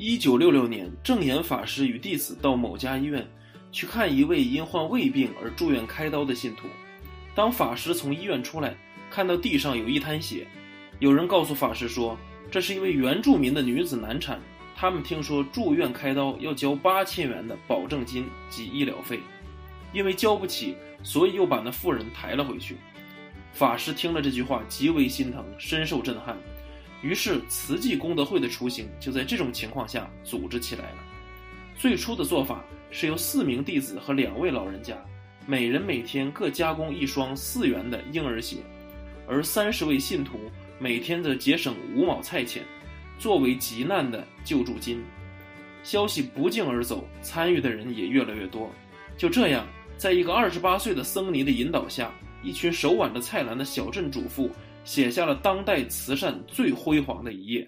一九六六年，正言法师与弟子到某家医院去看一位因患胃病而住院开刀的信徒。当法师从医院出来，看到地上有一滩血，有人告诉法师说，这是一位原住民的女子难产，他们听说住院开刀要交八千元的保证金及医疗费，因为交不起，所以又把那妇人抬了回去。法师听了这句话，极为心疼，深受震撼。于是，慈济功德会的雏形就在这种情况下组织起来了。最初的做法是由四名弟子和两位老人家，每人每天各加工一双四元的婴儿鞋，而三十位信徒每天则节省五毛菜钱，作为急难的救助金。消息不胫而走，参与的人也越来越多。就这样，在一个二十八岁的僧尼的引导下，一群手挽着菜篮的小镇主妇。写下了当代慈善最辉煌的一页。